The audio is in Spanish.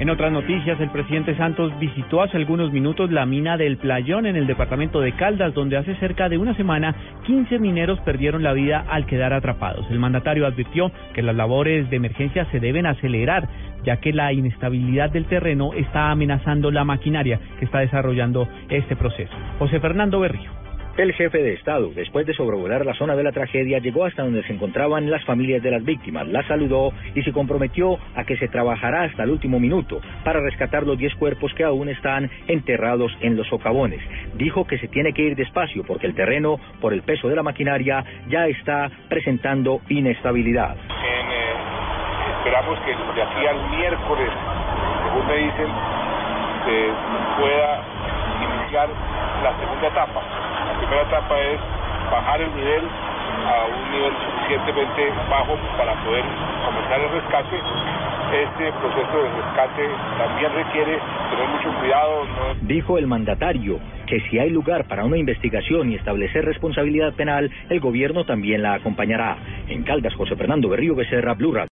En otras noticias, el presidente Santos visitó hace algunos minutos la mina del Playón en el departamento de Caldas, donde hace cerca de una semana 15 mineros perdieron la vida al quedar atrapados. El mandatario advirtió que las labores de emergencia se deben acelerar, ya que la inestabilidad del terreno está amenazando la maquinaria que está desarrollando este proceso. José Fernando Berrío. El jefe de Estado, después de sobrevolar la zona de la tragedia, llegó hasta donde se encontraban las familias de las víctimas, las saludó y se comprometió a que se trabajará hasta el último minuto para rescatar los 10 cuerpos que aún están enterrados en los socavones. Dijo que se tiene que ir despacio porque el terreno, por el peso de la maquinaria, ya está presentando inestabilidad. Eh, esperamos que de aquí al miércoles, según me dicen, se pueda iniciar la segunda etapa primera etapa es bajar el nivel a un nivel suficientemente bajo para poder comenzar el rescate. Este proceso de rescate también requiere tener mucho cuidado. Dijo el mandatario que si hay lugar para una investigación y establecer responsabilidad penal, el gobierno también la acompañará. En Caldas, José Fernando Berrío Becerra, Blue